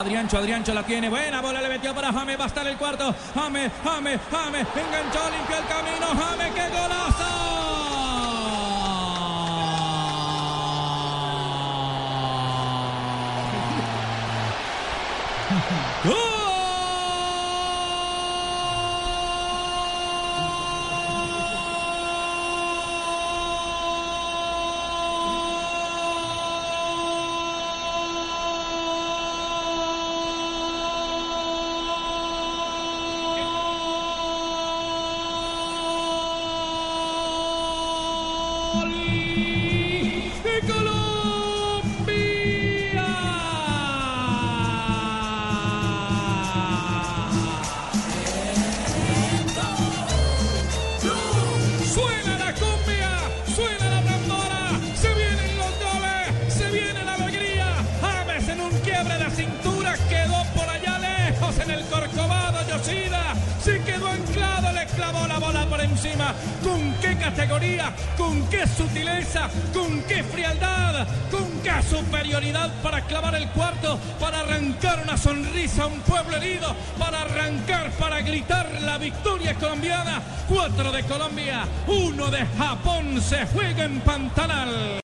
Adriancho, Adriancho la tiene. Buena bola le metió para Jame. Va a estar el cuarto. Jame, Jame, Jame. Enganchó, limpió el camino. Jame, qué golazo. ¡Gol! Clavó la bola por encima. ¿Con qué categoría? ¿Con qué sutileza? ¿Con qué frialdad? ¿Con qué superioridad para clavar el cuarto? Para arrancar una sonrisa a un pueblo herido. Para arrancar, para gritar la victoria colombiana. Cuatro de Colombia, uno de Japón se juega en Pantanal.